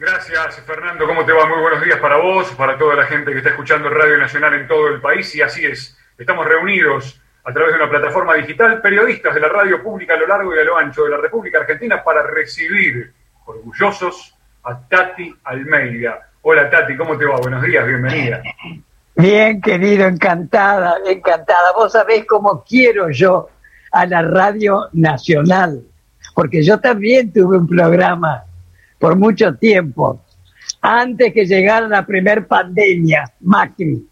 Gracias, Fernando. ¿Cómo te va? Muy buenos días para vos, para toda la gente que está escuchando Radio Nacional en todo el país. Y así es, estamos reunidos a través de una plataforma digital, periodistas de la radio pública a lo largo y a lo ancho de la República Argentina para recibir orgullosos a Tati Almeida. Hola Tati, ¿cómo te va? Buenos días, bienvenida. Bien, querido, encantada, encantada. Vos sabés cómo quiero yo a la Radio Nacional, porque yo también tuve un programa por mucho tiempo, antes que llegara la primer pandemia, Macri.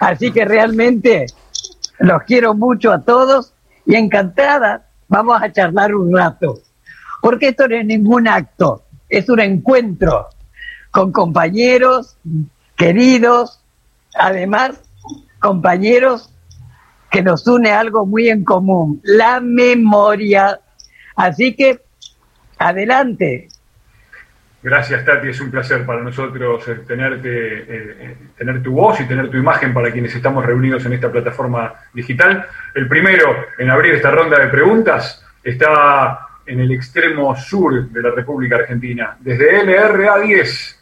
Así que realmente los quiero mucho a todos y encantada, vamos a charlar un rato, porque esto no es ningún acto, es un encuentro con compañeros queridos, además compañeros que nos une algo muy en común, la memoria. Así que, adelante, Gracias, Tati. Es un placer para nosotros eh, tenerte, eh, eh, tener tu voz y tener tu imagen para quienes estamos reunidos en esta plataforma digital. El primero en abrir esta ronda de preguntas está en el extremo sur de la República Argentina, desde LRA 10,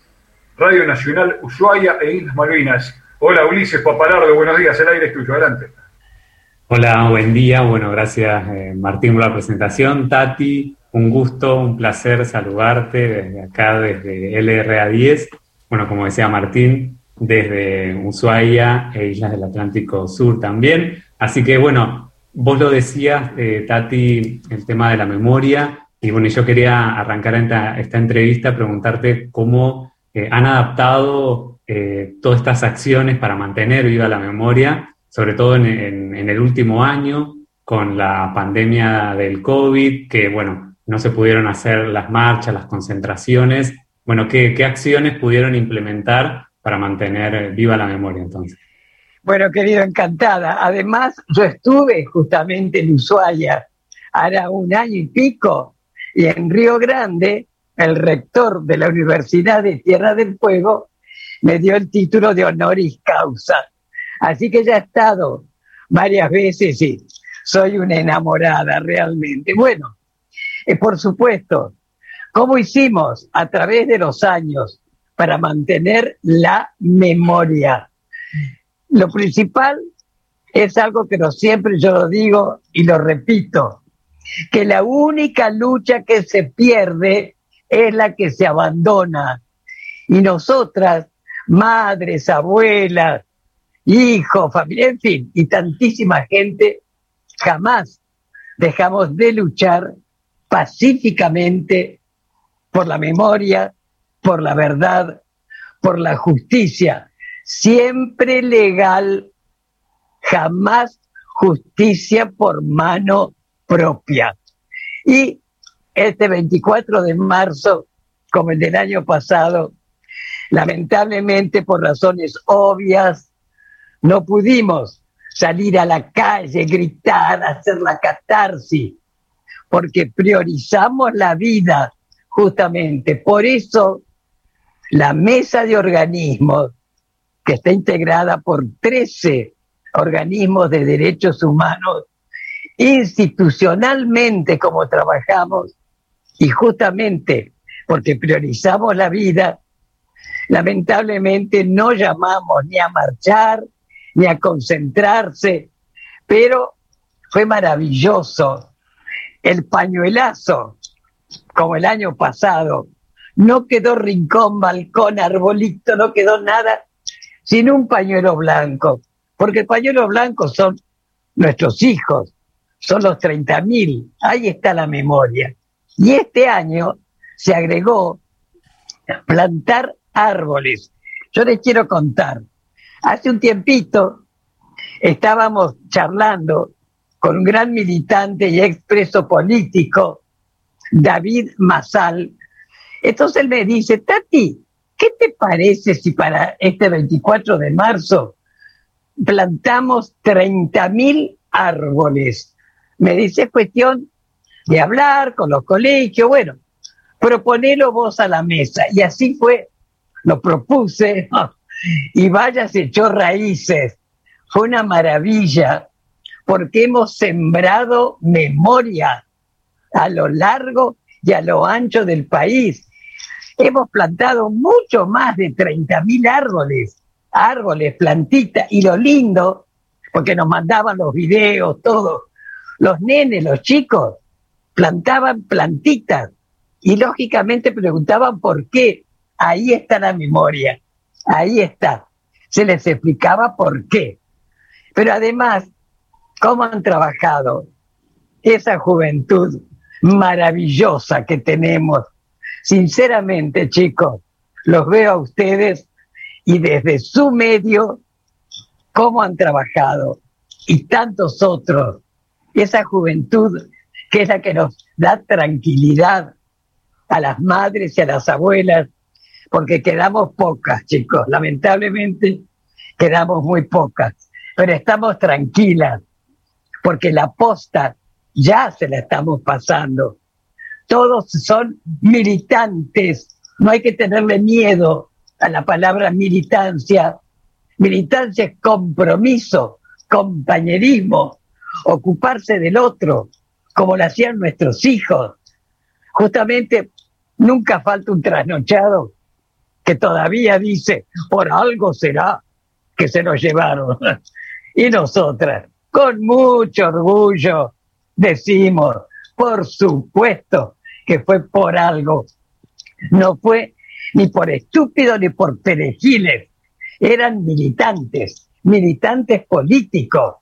Radio Nacional Ushuaia e Islas Malvinas. Hola, Ulises Papalardo, buenos días. El aire es tuyo, adelante. Hola, buen día. Bueno, gracias, Martín, por la presentación. Tati, un gusto, un placer saludarte desde acá, desde LRA10. Bueno, como decía Martín, desde Ushuaia e Islas del Atlántico Sur también. Así que bueno, vos lo decías, eh, Tati, el tema de la memoria. Y bueno, yo quería arrancar esta, esta entrevista, preguntarte cómo eh, han adaptado eh, todas estas acciones para mantener viva la memoria, sobre todo en, en el último año, con la pandemia del COVID, que bueno, no se pudieron hacer las marchas, las concentraciones. Bueno, ¿qué, acciones pudieron implementar para mantener viva la memoria entonces? Bueno, querido, encantada. Además, yo estuve justamente en Ushuaia, hará un año y pico, y en Río Grande, el rector de la Universidad de Tierra del Fuego me dio el título de honoris causa. Así que ya he estado varias veces y soy una enamorada realmente. Bueno, y por supuesto, ¿cómo hicimos a través de los años para mantener la memoria? Lo principal es algo que no siempre yo lo digo y lo repito, que la única lucha que se pierde es la que se abandona. Y nosotras, madres, abuelas, hijos, familia, en fin, y tantísima gente, jamás dejamos de luchar pacíficamente por la memoria, por la verdad, por la justicia, siempre legal, jamás justicia por mano propia. Y este 24 de marzo, como el del año pasado, lamentablemente por razones obvias, no pudimos salir a la calle, gritar, hacer la catarsis porque priorizamos la vida justamente. Por eso la mesa de organismos, que está integrada por 13 organismos de derechos humanos, institucionalmente como trabajamos, y justamente porque priorizamos la vida, lamentablemente no llamamos ni a marchar, ni a concentrarse, pero fue maravilloso el pañuelazo, como el año pasado, no quedó rincón, balcón, arbolito, no quedó nada sin un pañuelo blanco, porque el pañuelo blanco son nuestros hijos, son los 30.000, ahí está la memoria. Y este año se agregó plantar árboles. Yo les quiero contar, hace un tiempito estábamos charlando con un gran militante y expreso político, David Masal. Entonces él me dice, Tati, ¿qué te parece si para este 24 de marzo plantamos 30.000 árboles? Me dice, es cuestión de hablar con los colegios, bueno, proponelo vos a la mesa. Y así fue, lo propuse, y vaya, se echó raíces. Fue una maravilla porque hemos sembrado memoria a lo largo y a lo ancho del país. hemos plantado mucho más de 30.000 árboles, árboles, plantitas, y lo lindo, porque nos mandaban los videos, todos, los nenes, los chicos, plantaban plantitas y lógicamente preguntaban por qué. Ahí está la memoria, ahí está. Se les explicaba por qué. Pero además, cómo han trabajado esa juventud maravillosa que tenemos. Sinceramente, chicos, los veo a ustedes y desde su medio, cómo han trabajado. Y tantos otros. Esa juventud que es la que nos da tranquilidad a las madres y a las abuelas, porque quedamos pocas, chicos. Lamentablemente quedamos muy pocas, pero estamos tranquilas, porque la posta ya se la estamos pasando. Todos son militantes, no hay que tenerle miedo a la palabra militancia. Militancia es compromiso, compañerismo, ocuparse del otro, como lo hacían nuestros hijos. Justamente nunca falta un trasnochado que todavía dice, por algo será que se nos llevaron. y nosotras, con mucho orgullo, decimos, por supuesto que fue por algo. No fue ni por estúpido ni por perejiles. Eran militantes, militantes políticos,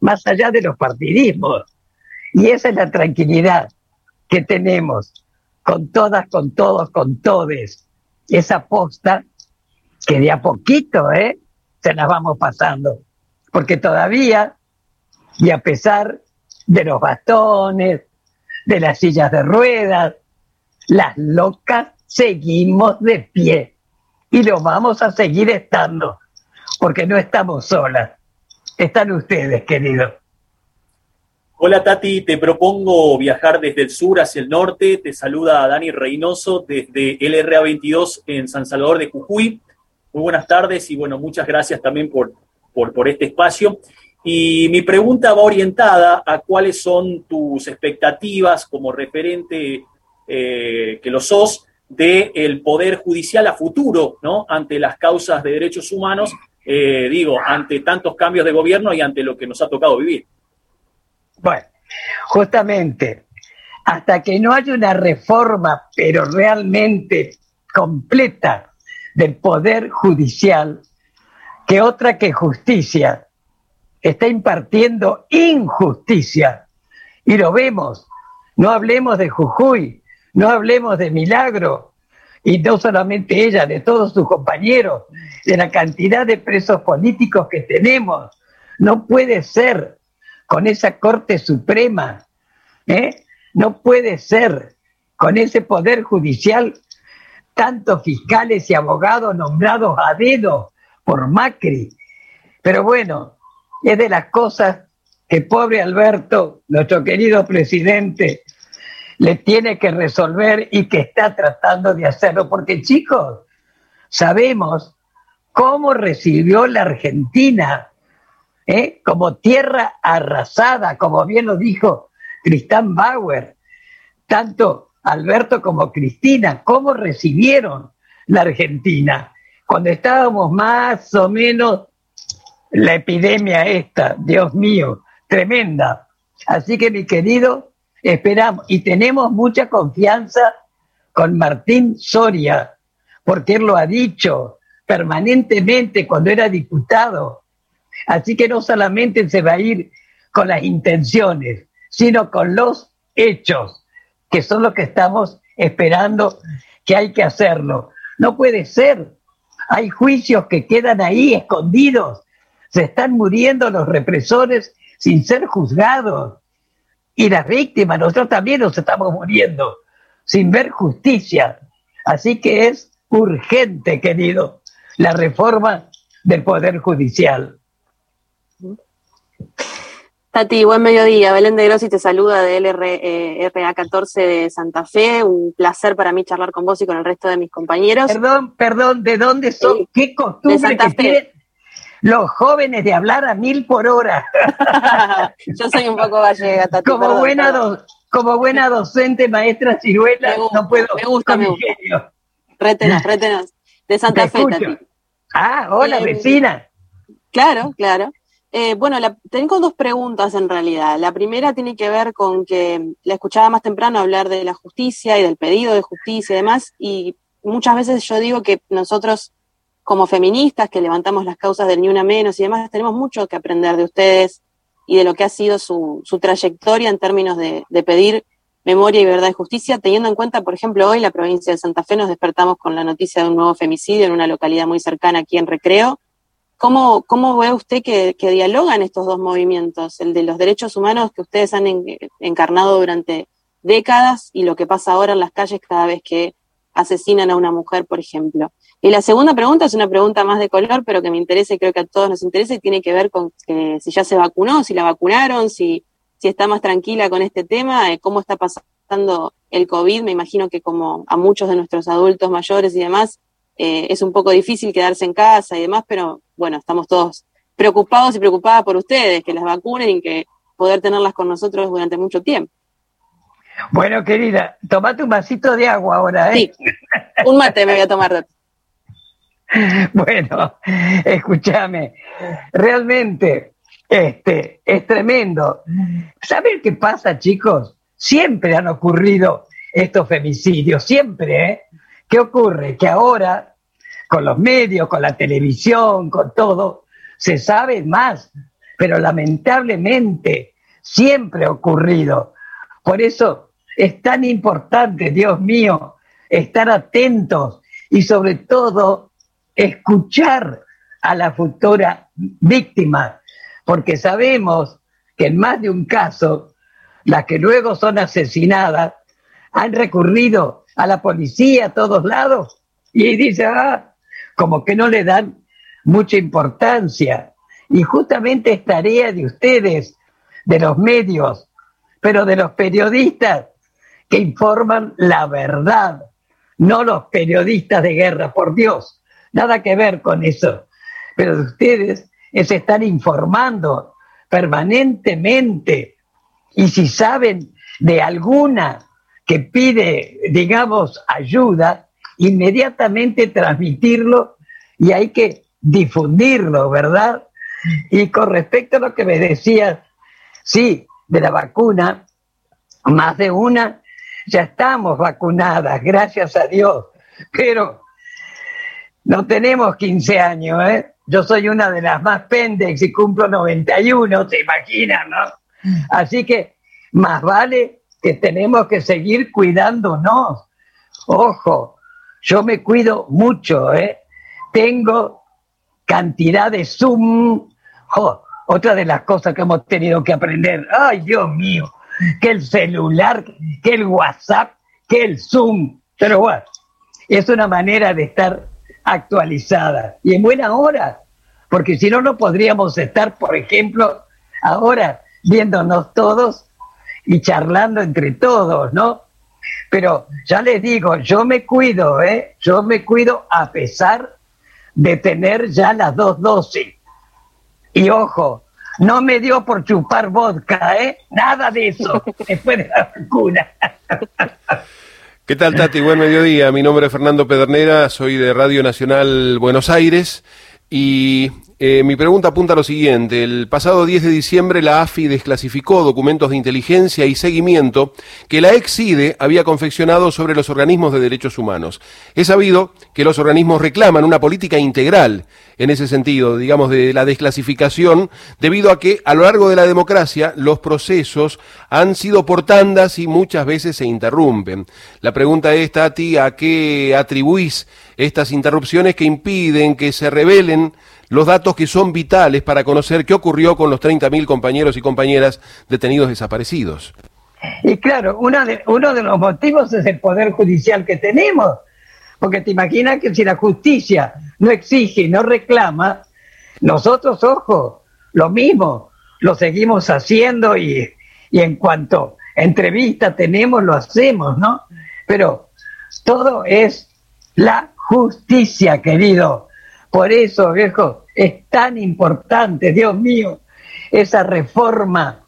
más allá de los partidismos. Y esa es la tranquilidad que tenemos con todas, con todos, con todes. Esa posta que de a poquito, ¿eh? Se las vamos pasando. Porque todavía, y a pesar de los bastones, de las sillas de ruedas, las locas seguimos de pie. Y lo vamos a seguir estando, porque no estamos solas. Están ustedes, queridos. Hola Tati, te propongo viajar desde el sur hacia el norte. Te saluda Dani Reynoso desde LRA 22 en San Salvador de Jujuy. Muy buenas tardes y bueno, muchas gracias también por, por, este espacio. Y mi pregunta va orientada a cuáles son tus expectativas como referente eh, que lo sos del Poder Judicial a futuro, ¿no? Ante las causas de derechos humanos, eh, digo, ante tantos cambios de gobierno y ante lo que nos ha tocado vivir. Bueno, justamente, hasta que no haya una reforma, pero realmente completa del poder judicial, que otra que justicia está impartiendo injusticia. Y lo vemos. No hablemos de Jujuy, no hablemos de Milagro, y no solamente ella, de todos sus compañeros, de la cantidad de presos políticos que tenemos. No puede ser con esa Corte Suprema. ¿eh? No puede ser con ese Poder Judicial tantos fiscales y abogados nombrados a dedo por Macri. Pero bueno, es de las cosas que pobre Alberto, nuestro querido presidente, le tiene que resolver y que está tratando de hacerlo. Porque chicos, sabemos cómo recibió la Argentina ¿eh? como tierra arrasada, como bien lo dijo Tristán Bauer, tanto Alberto como Cristina, cómo recibieron la Argentina cuando estábamos más o menos la epidemia esta, Dios mío, tremenda. Así que mi querido, esperamos y tenemos mucha confianza con Martín Soria, porque él lo ha dicho permanentemente cuando era diputado. Así que no solamente se va a ir con las intenciones, sino con los hechos, que son los que estamos esperando que hay que hacerlo. No puede ser. Hay juicios que quedan ahí escondidos. Se están muriendo los represores sin ser juzgados. Y las víctimas, nosotros también nos estamos muriendo sin ver justicia. Así que es urgente, querido, la reforma del Poder Judicial. Tati, buen mediodía. Belén de Grossi te saluda de LRA 14 de Santa Fe. Un placer para mí charlar con vos y con el resto de mis compañeros. Perdón, perdón, ¿de dónde son? ¿Qué costumbre que tienen los jóvenes de hablar a mil por hora? Yo soy un poco gallega, Tati. Como, buena, como buena docente, maestra ciruela, no puedo. Me gusta, me gusta. rétenos, rétenos. De Santa Fe, Tati. Ah, hola, eh, vecina. Claro, claro. Eh, bueno, tengo dos preguntas en realidad. La primera tiene que ver con que la escuchaba más temprano hablar de la justicia y del pedido de justicia y demás, y muchas veces yo digo que nosotros como feministas que levantamos las causas del ni una menos y demás, tenemos mucho que aprender de ustedes y de lo que ha sido su, trayectoria en términos de, de, pedir memoria y verdad y justicia, teniendo en cuenta, por ejemplo, hoy la provincia de Santa Fe nos despertamos con la noticia de un nuevo femicidio en una localidad muy cercana aquí en Recreo, ¿Cómo, cómo ve usted que, dialogan estos dos movimientos, el de los derechos humanos que ustedes han encarnado durante décadas y lo que pasa ahora en las calles cada vez que asesinan a una mujer, por ejemplo? Y la segunda pregunta es una pregunta más de color, pero que me interesa y creo que a todos nos interesa y tiene que ver con si ya se vacunó, si la vacunaron, si, si está más tranquila con este tema, eh, cómo está pasando el COVID. Me imagino que como a muchos de nuestros adultos mayores y demás, eh, es un poco difícil quedarse en casa y demás, pero bueno, estamos todos preocupados y preocupadas por ustedes, que las vacunen y que poder tenerlas con nosotros durante mucho tiempo. Bueno, querida, tomate un vasito de agua ahora, ¿eh? Sí, un mate me voy a tomar. bueno, escúchame, realmente este, es tremendo. ¿Saben qué pasa, chicos? Siempre han ocurrido estos femicidios, siempre, ¿eh? ¿Qué ocurre? Que ahora con los medios, con la televisión, con todo, se sabe más, pero lamentablemente siempre ha ocurrido. Por eso es tan importante, Dios mío, estar atentos y sobre todo escuchar a la futura víctima, porque sabemos que en más de un caso, las que luego son asesinadas han recurrido a la policía a todos lados y dice, ah, como que no le dan mucha importancia. Y justamente es tarea de ustedes, de los medios, pero de los periodistas que informan la verdad, no los periodistas de guerra, por Dios, nada que ver con eso. Pero ustedes es estar informando permanentemente y si saben de alguna que pide, digamos, ayuda, inmediatamente transmitirlo y hay que difundirlo, ¿verdad? Y con respecto a lo que me decías, sí, de la vacuna, más de una, ya estamos vacunadas, gracias a Dios, pero no tenemos 15 años, ¿eh? Yo soy una de las más pendex y cumplo 91, se imaginan, ¿no? Así que más vale que tenemos que seguir cuidándonos. Ojo, yo me cuido mucho, ¿eh? Tengo cantidad de Zoom. otra de las cosas que hemos tenido que aprender. Ay, Dios mío, que el celular, que el WhatsApp, que el Zoom. Pero bueno, es una manera de estar actualizada y en buena hora, porque si no, no podríamos estar, por ejemplo, ahora viéndonos todos y charlando entre todos, ¿no? Pero ya les digo, yo me cuido, ¿eh? Yo me cuido a pesar de tener ya las dos dosis. Y ojo, no me dio por chupar vodka, ¿eh? Nada de eso después de la vacuna. ¿Qué tal, Tati? Buen mediodía. Mi nombre es Fernando Pedernera, soy de Radio Nacional Buenos Aires y eh, mi pregunta apunta a lo siguiente. El pasado 10 de diciembre la AFI desclasificó documentos de inteligencia y seguimiento que la ex-CIDE había confeccionado sobre los organismos de derechos humanos. Es sabido que los organismos reclaman una política integral en ese sentido, digamos, de la desclasificación, debido a que a lo largo de la democracia los procesos han sido por tandas y muchas veces se interrumpen. La pregunta es, Tati, ¿a qué atribuís estas interrupciones que impiden que se revelen los datos que son vitales para conocer qué ocurrió con los 30.000 compañeros y compañeras detenidos desaparecidos. Y claro, uno de, los motivos es el poder judicial que tenemos, porque te imaginas que si la justicia no exige, no reclama, nosotros, ojo, lo mismo, lo seguimos haciendo y, y en cuanto entrevista tenemos, lo hacemos, ¿no? Pero todo es la justicia, querido. Por eso, viejo, es tan importante, Dios mío, esa reforma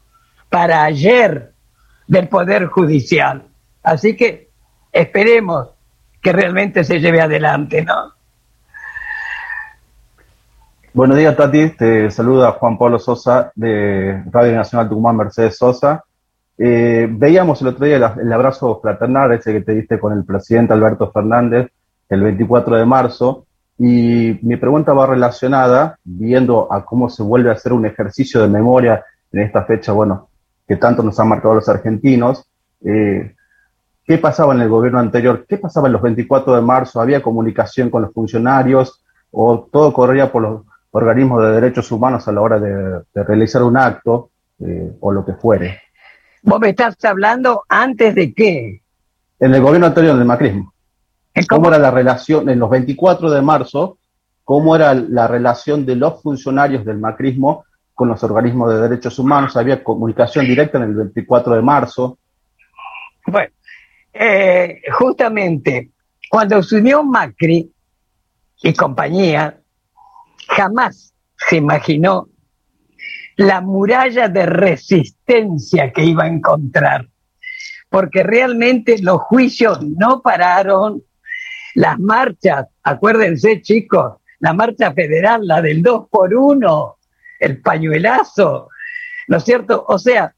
para ayer del Poder Judicial. Así que esperemos que realmente se lleve adelante, ¿no? Buenos días, Tati. Te saluda Juan Pablo Sosa de Radio Nacional Tucumán, Mercedes Sosa. Eh, veíamos el otro día el, abrazo fraternal, ese que te diste con el presidente Alberto Fernández el 24 de marzo, y mi pregunta va relacionada, viendo a cómo se vuelve a hacer un ejercicio de memoria en esta fecha, bueno, que tanto nos han marcado los argentinos. Eh, ¿Qué pasaba en el gobierno anterior? ¿Qué pasaba en los 24 de marzo? ¿Había comunicación con los funcionarios? ¿O todo corría por los organismos de derechos humanos a la hora de, realizar un acto eh, o lo que fuere. ¿Vos me estás hablando antes de qué? En el gobierno anterior del macrismo. ¿Cómo? era la relación en los 24 de marzo? ¿Cómo era la relación de los funcionarios del macrismo con los organismos de derechos humanos? ¿Había comunicación directa en el 24 de marzo? Bueno, eh, justamente cuando asumió Macri y compañía, jamás se imaginó la muralla de resistencia que iba a encontrar, porque realmente los juicios no pararon, las marchas, acuérdense chicos, la marcha federal, la del 2 por 1 el pañuelazo, ¿no es cierto? O sea,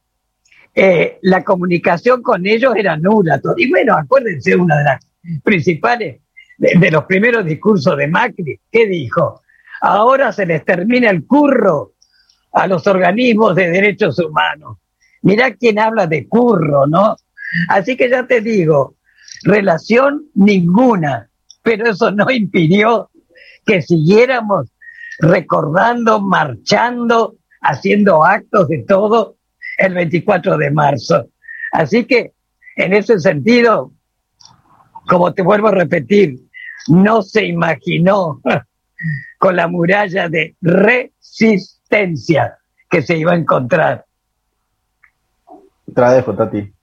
eh, la comunicación con ellos era nula. Y bueno, acuérdense una de las principales, de los primeros discursos de Macri, ¿qué dijo? ahora se les termina el curro a los organismos de derechos humanos. Mirá quién habla de curro, ¿no? Así que ya te digo, relación ninguna, pero eso no impidió que siguiéramos recordando, marchando, haciendo actos de todo el 24 de marzo. Así que, en ese sentido, como te vuelvo a repetir, no se imaginó con la muralla de resistencia que se iba a encontrar. Dejo, Tati.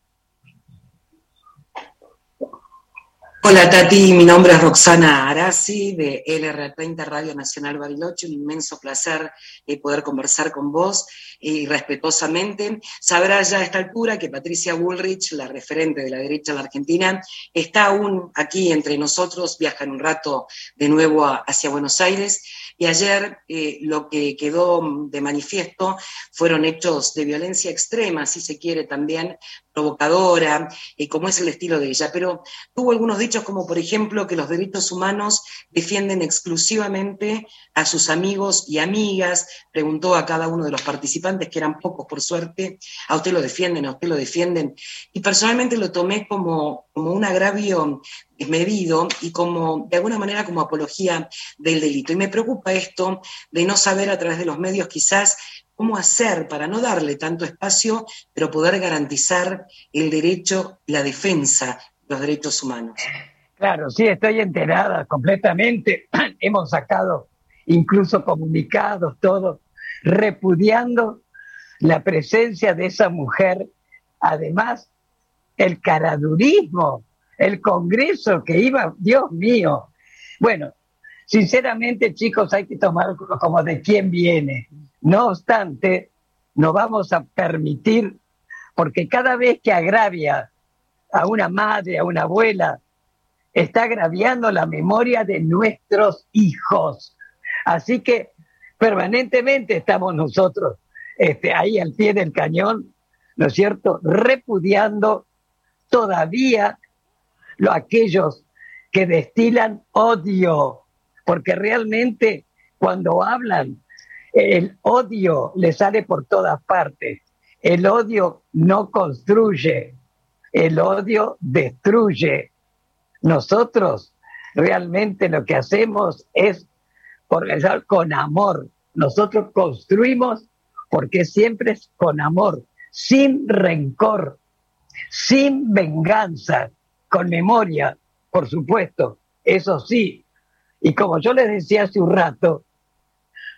Hola Tati, mi nombre es Roxana Arasi de LR30 Radio Nacional Bariloche, un inmenso placer eh, poder conversar con vos y respetuosamente. Sabrá ya a esta altura que Patricia Bullrich, la referente de la derecha en la Argentina, está aún aquí entre nosotros, viaja en un rato de nuevo hacia Buenos Aires y ayer eh, lo que quedó de manifiesto fueron hechos de violencia extrema, si se quiere también, provocadora, y como es el estilo de ella, pero tuvo algunos dichos como, por ejemplo, que los derechos humanos defienden exclusivamente a sus amigos y amigas, preguntó a cada uno de los participantes, que eran pocos por suerte, a usted lo defienden, a usted lo defienden, y personalmente lo tomé como, como un agravio desmedido y como, de alguna manera, como apología del delito. Y me preocupa esto de no saber a través de los medios quizás cómo hacer para no darle tanto espacio, pero poder garantizar el derecho, la defensa de los derechos humanos. Claro, sí, estoy enterada completamente. Hemos sacado incluso comunicados, todos, repudiando la presencia de esa mujer. Además, el caradurismo, el Congreso que iba, Dios mío. Bueno, sinceramente, chicos, hay que tomarlo como de quién viene. No obstante, no vamos a permitir, porque cada vez que agravia a una madre, a una abuela, está agraviando la memoria de nuestros hijos. Así que permanentemente estamos nosotros este, ahí al pie del cañón, ¿no es cierto?, repudiando todavía lo, aquellos que destilan odio, porque realmente cuando hablan el odio le sale por todas partes. El odio no construye, el odio destruye. Nosotros realmente lo que hacemos es organizar con amor. Nosotros construimos porque siempre es con amor, sin rencor, sin venganza, con memoria, por supuesto, eso sí. Y como yo les decía hace un rato,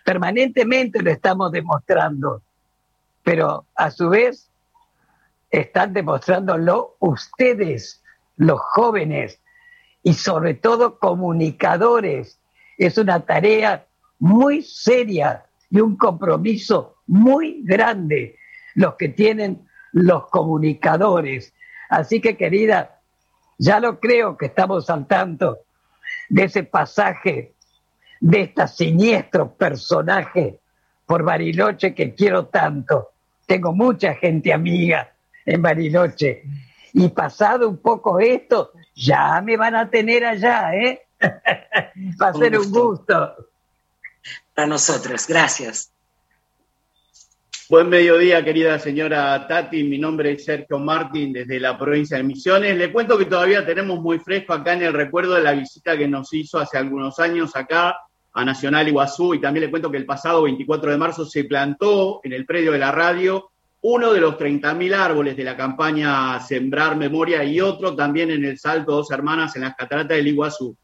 Permanentemente lo estamos demostrando, pero a su vez están demostrándolo ustedes, los jóvenes, y sobre todo comunicadores. Es una tarea muy seria y un compromiso muy grande los que tienen los comunicadores. Así que querida, Ya lo creo que estamos al tanto de ese pasaje de este siniestro personaje por Bariloche que quiero tanto. Tengo mucha gente amiga en Bariloche. Y pasado un poco esto, ya me van a tener allá, ¿eh? Va a ser un gusto. Para nosotros, gracias. Buen mediodía, querida señora Tati. Mi nombre es Sergio Martín, desde la provincia de Misiones. Le cuento que todavía tenemos muy fresco acá en el recuerdo de la visita que nos hizo hace algunos años acá a Nacional Iguazú. Y también le cuento que el pasado 24 de marzo se plantó en el predio de la radio uno de los 30.000 árboles de la campaña Sembrar Memoria y otro también en el Salto Dos Hermanas en las cataratas del Iguazú.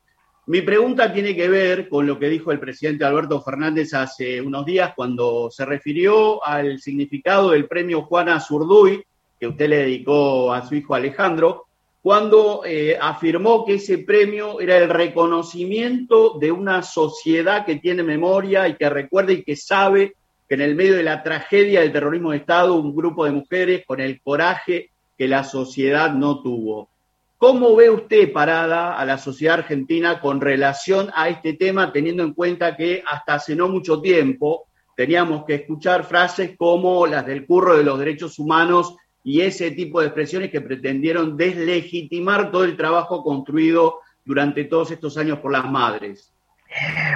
Mi pregunta tiene que ver con lo que dijo el presidente Alberto Fernández hace unos días cuando se refirió al significado del premio Juana Zurduy, que usted le dedicó a su hijo Alejandro, cuando eh, afirmó que ese premio era el reconocimiento de una sociedad que tiene memoria y que recuerda y que sabe que en el medio de la tragedia del terrorismo de Estado, un grupo de mujeres con el coraje que la sociedad no tuvo. ¿Cómo ve usted parada a la sociedad argentina con relación a este tema, teniendo en cuenta que hasta hace no mucho tiempo teníamos que escuchar frases como las del curro de los derechos humanos y ese tipo de expresiones que pretendieron deslegitimar todo el trabajo construido durante todos estos años por las madres?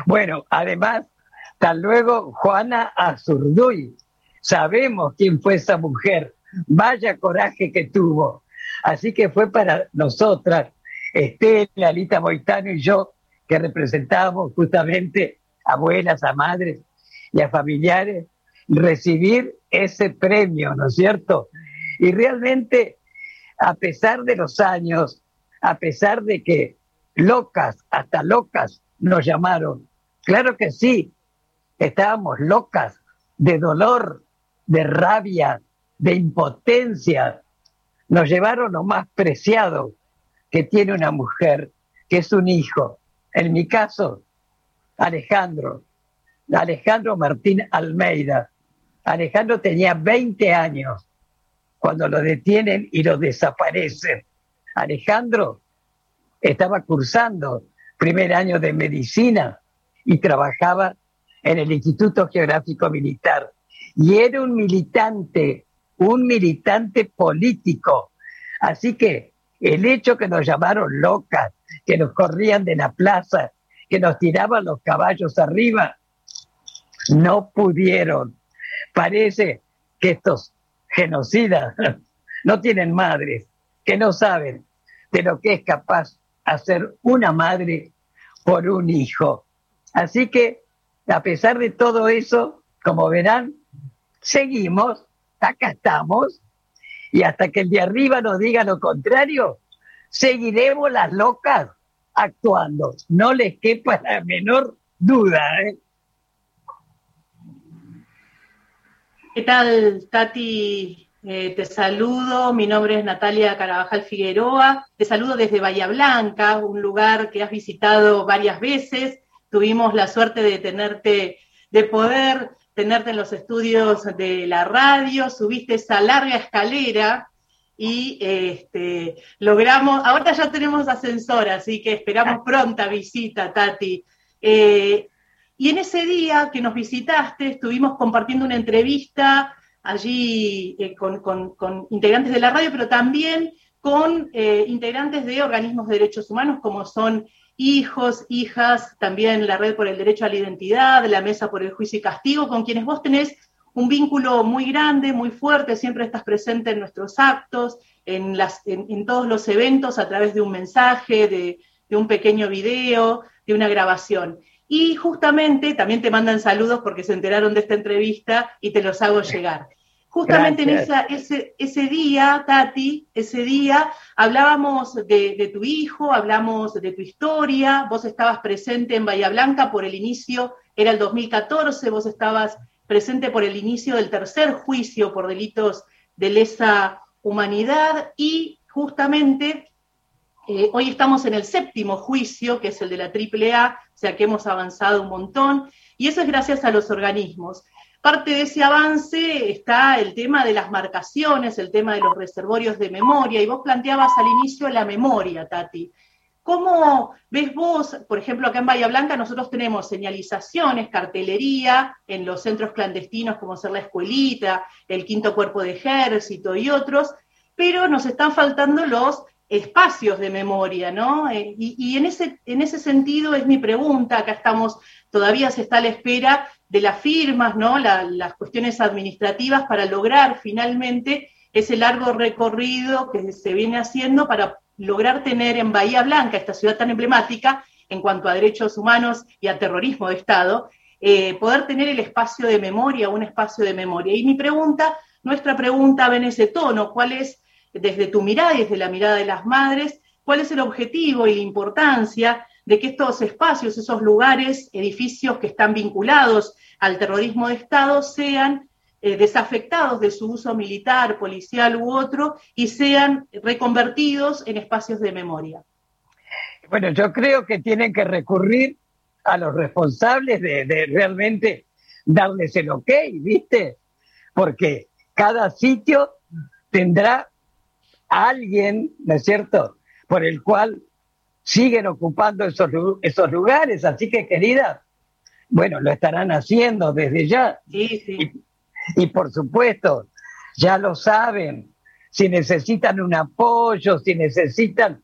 Bueno, además hasta luego, Juana Azurduy. Sabemos quién fue esa mujer. Vaya coraje que tuvo. Así que fue para nosotras, Estela, Alita Moitano y yo, que representábamos justamente a abuelas, a madres y a familiares, recibir ese premio, ¿no es cierto? Y realmente, a pesar de los años, a pesar de que locas, hasta locas nos llamaron, claro que sí, Estábamos locas de dolor, de rabia, de impotencia. Nos llevaron lo más preciado que tiene una mujer, que es un hijo. En mi caso, Alejandro, Alejandro Martín Almeida. Alejandro tenía 20 años cuando lo detienen y lo desaparecen. Alejandro estaba cursando primer año de medicina y trabajaba en el Instituto Geográfico Militar. Y era un militante, un militante político. Así que el hecho que nos llamaron locas, que nos corrían de la plaza, que nos tiraban los caballos arriba, no pudieron. Parece que estos genocidas no tienen madres, que no saben de lo que es capaz hacer una madre por un hijo. Así que a pesar de todo eso, como verán, seguimos, acá estamos, y hasta que el de arriba nos diga lo contrario, seguiremos las locas actuando. No les quepa la menor duda. ¿eh? ¿Qué tal, Tati? Eh, te saludo, mi nombre es Natalia Carabajal Figueroa, te saludo desde Bahía Blanca, un lugar que has visitado varias veces tuvimos la suerte de tenerte, de poder tenerte en los estudios de la radio, subiste esa larga escalera y este, logramos, ahora ya tenemos ascensor, así que esperamos pronta visita, Tati. Eh, y en ese día que nos visitaste, estuvimos compartiendo una entrevista allí eh, con, integrantes de la radio, pero también con eh, integrantes de organismos de derechos humanos como son hijos, hijas, también la Red por el Derecho a la Identidad, la Mesa por el Juicio y Castigo, con quienes vos tenés un vínculo muy grande, muy fuerte, siempre estás presente en nuestros actos, en, las, en, todos los eventos a través de un mensaje, de, un pequeño video, de una grabación. Y justamente también te mandan saludos porque se enteraron de esta entrevista y te los hago llegar. Justamente en ese, ese día, Tati, ese día hablábamos de, tu hijo, hablamos de tu historia, vos estabas presente en Bahía Blanca por el inicio, era el 2014, vos estabas presente por el inicio del tercer juicio por delitos de lesa humanidad y justamente eh, hoy estamos en el séptimo juicio, que es el de la AAA, o sea que hemos avanzado un montón, y eso es gracias a los organismos. Parte de ese avance está el tema de las marcaciones, el tema de los reservorios de memoria, y vos planteabas al inicio la memoria, Tati. ¿Cómo ves vos, por ejemplo, acá en Bahía Blanca nosotros tenemos señalizaciones, cartelería en los centros clandestinos como ser la escuelita, el quinto cuerpo de ejército y otros, pero nos están faltando los espacios de memoria, ¿no? Eh, y, en, ese, en ese sentido es mi pregunta, acá estamos, todavía se está a la espera de las firmas, ¿no? las cuestiones administrativas para lograr finalmente ese largo recorrido que se viene haciendo para lograr tener en Bahía Blanca, esta ciudad tan emblemática en cuanto a derechos humanos y a terrorismo de Estado, eh, poder tener el espacio de memoria, un espacio de memoria. Y mi pregunta, nuestra pregunta va en ese tono, ¿cuál es, desde tu mirada y desde la mirada de las madres, cuál es el objetivo y la importancia de que estos espacios, esos lugares, edificios que están vinculados al terrorismo de Estado, sean eh, desafectados de su uso militar, policial u otro, y sean reconvertidos en espacios de memoria. Bueno, yo creo que tienen que recurrir a los responsables de, realmente darles el ok, ¿viste? Porque cada sitio tendrá a alguien, ¿no es cierto?, por el cual siguen ocupando esos, esos lugares. Así que, querida, bueno, lo estarán haciendo desde ya. Sí, sí. Y por supuesto, ya lo saben, si necesitan un apoyo, si necesitan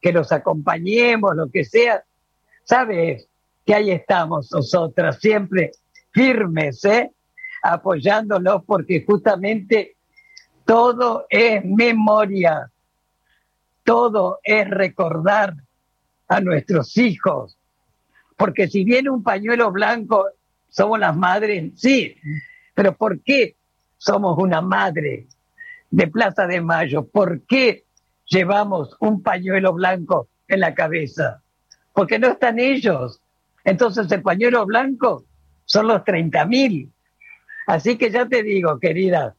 que los acompañemos, lo que sea, sabes que ahí estamos nosotras, siempre firmes, ¿eh? apoyándolos porque justamente todo es memoria, todo es recordar a nuestros hijos, porque si viene un pañuelo blanco, somos las madres, sí, pero ¿por qué somos una madre de Plaza de Mayo? ¿Por qué llevamos un pañuelo blanco en la cabeza? Porque no están ellos. Entonces el pañuelo blanco son los 30 mil. Así que ya te digo, querida,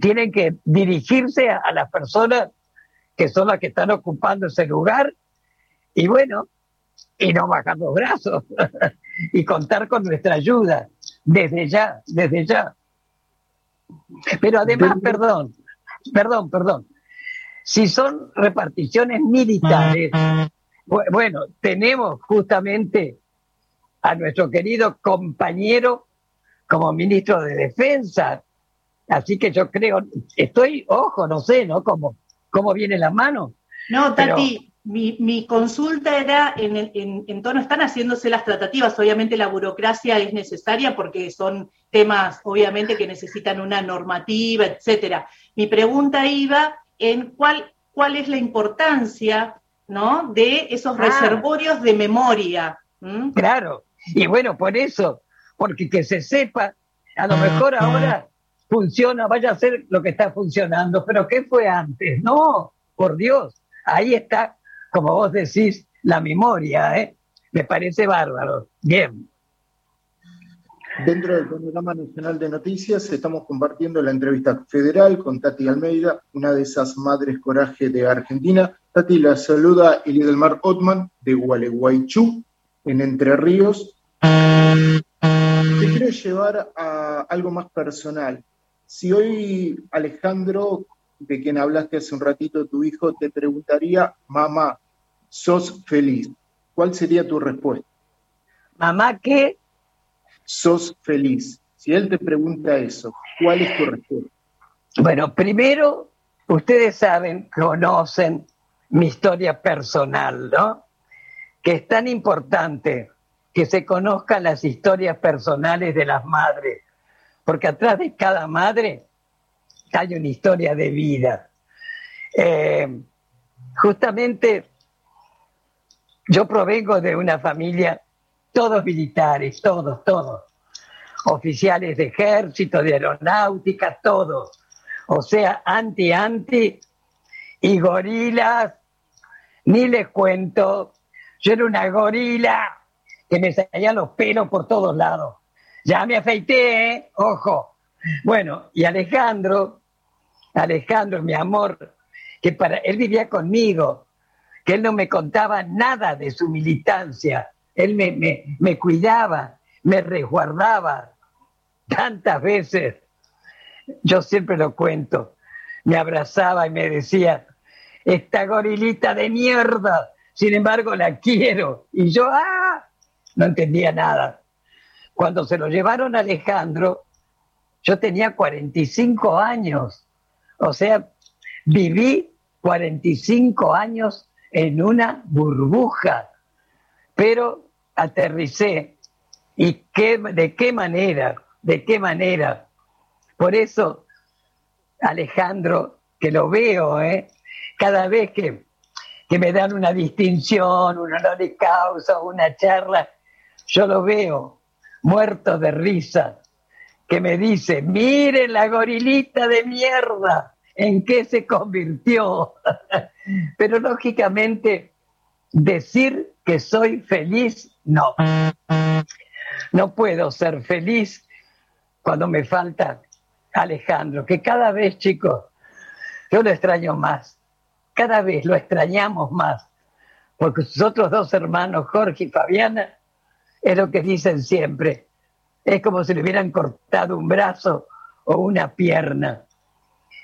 tienen que dirigirse a, a las personas que son las que están ocupando ese lugar y bueno, y no bajar los brazos y contar con nuestra ayuda desde ya, desde ya. Pero además, perdón, perdón, perdón, si son reparticiones militares, bueno, tenemos justamente a nuestro querido compañero como ministro de Defensa, así que yo creo, estoy, ojo, no sé, ¿no? ¿Cómo, cómo viene la mano? No, Tati, mi, consulta era en, en, en, tono, están haciéndose las tratativas, obviamente la burocracia es necesaria porque son temas, obviamente, que necesitan una normativa, etcétera. Mi pregunta iba en cuál, cuál es la importancia ¿no? de esos ah. reservorios de memoria. Claro, y bueno, por eso, porque que se sepa, a lo mejor ahora funciona, vaya a ser lo que está funcionando, pero ¿qué fue antes? No, por Dios, ahí está como vos decís, la memoria, ¿eh? Me parece bárbaro. Bien. Dentro del panorama nacional de noticias estamos compartiendo la entrevista federal con Tati Almeida, una de esas madres coraje de Argentina. Tati la saluda Mar Otman de Gualeguaychú, en Entre Ríos. Te quiero llevar a algo más personal. Si hoy Alejandro, de quien hablaste hace un ratito, tu hijo, te preguntaría, mamá, sos feliz, ¿cuál sería tu respuesta? Mamá, ¿qué? Sos feliz. Si él te pregunta eso, ¿cuál es tu respuesta? Bueno, primero, ustedes saben, conocen mi historia personal, ¿no? Que es tan importante que se conozcan las historias personales de las madres, porque atrás de cada madre hay una historia de vida. Eh, justamente yo provengo de una familia, todos militares, todos, todos, oficiales de ejército, de aeronáutica, todos. O sea, anti-anti y gorilas, ni les cuento. Yo era una gorila que me salían los pelos por todos lados. Ya me afeité, ¿eh? ojo. Bueno, y Alejandro, Alejandro, mi amor, que para él vivía conmigo, que él no me contaba nada de su militancia, él me, me, cuidaba, me resguardaba. tantas veces, yo siempre lo cuento, me abrazaba y me decía, esta gorilita de mierda, sin embargo la quiero. Y yo, ah, no entendía nada. Cuando se lo llevaron Alejandro, yo tenía 45 años. O sea, viví 45 años en una burbuja, pero aterricé. ¿Y qué, de qué manera? ¿De qué manera? Por eso, Alejandro, que lo veo, ¿eh? cada vez que, que me dan una distinción, un honor de causa, una charla, yo lo veo muerto de risa, que me dice, mire la gorilita de mierda, ¿en qué se convirtió? Pero lógicamente, decir que soy feliz, no. No puedo ser feliz cuando me falta Alejandro, que cada vez, chicos, yo lo extraño más, cada vez lo extrañamos más, porque sus otros dos hermanos, Jorge y Fabiana, es lo que dicen siempre. Es como si le hubieran cortado un brazo o una pierna.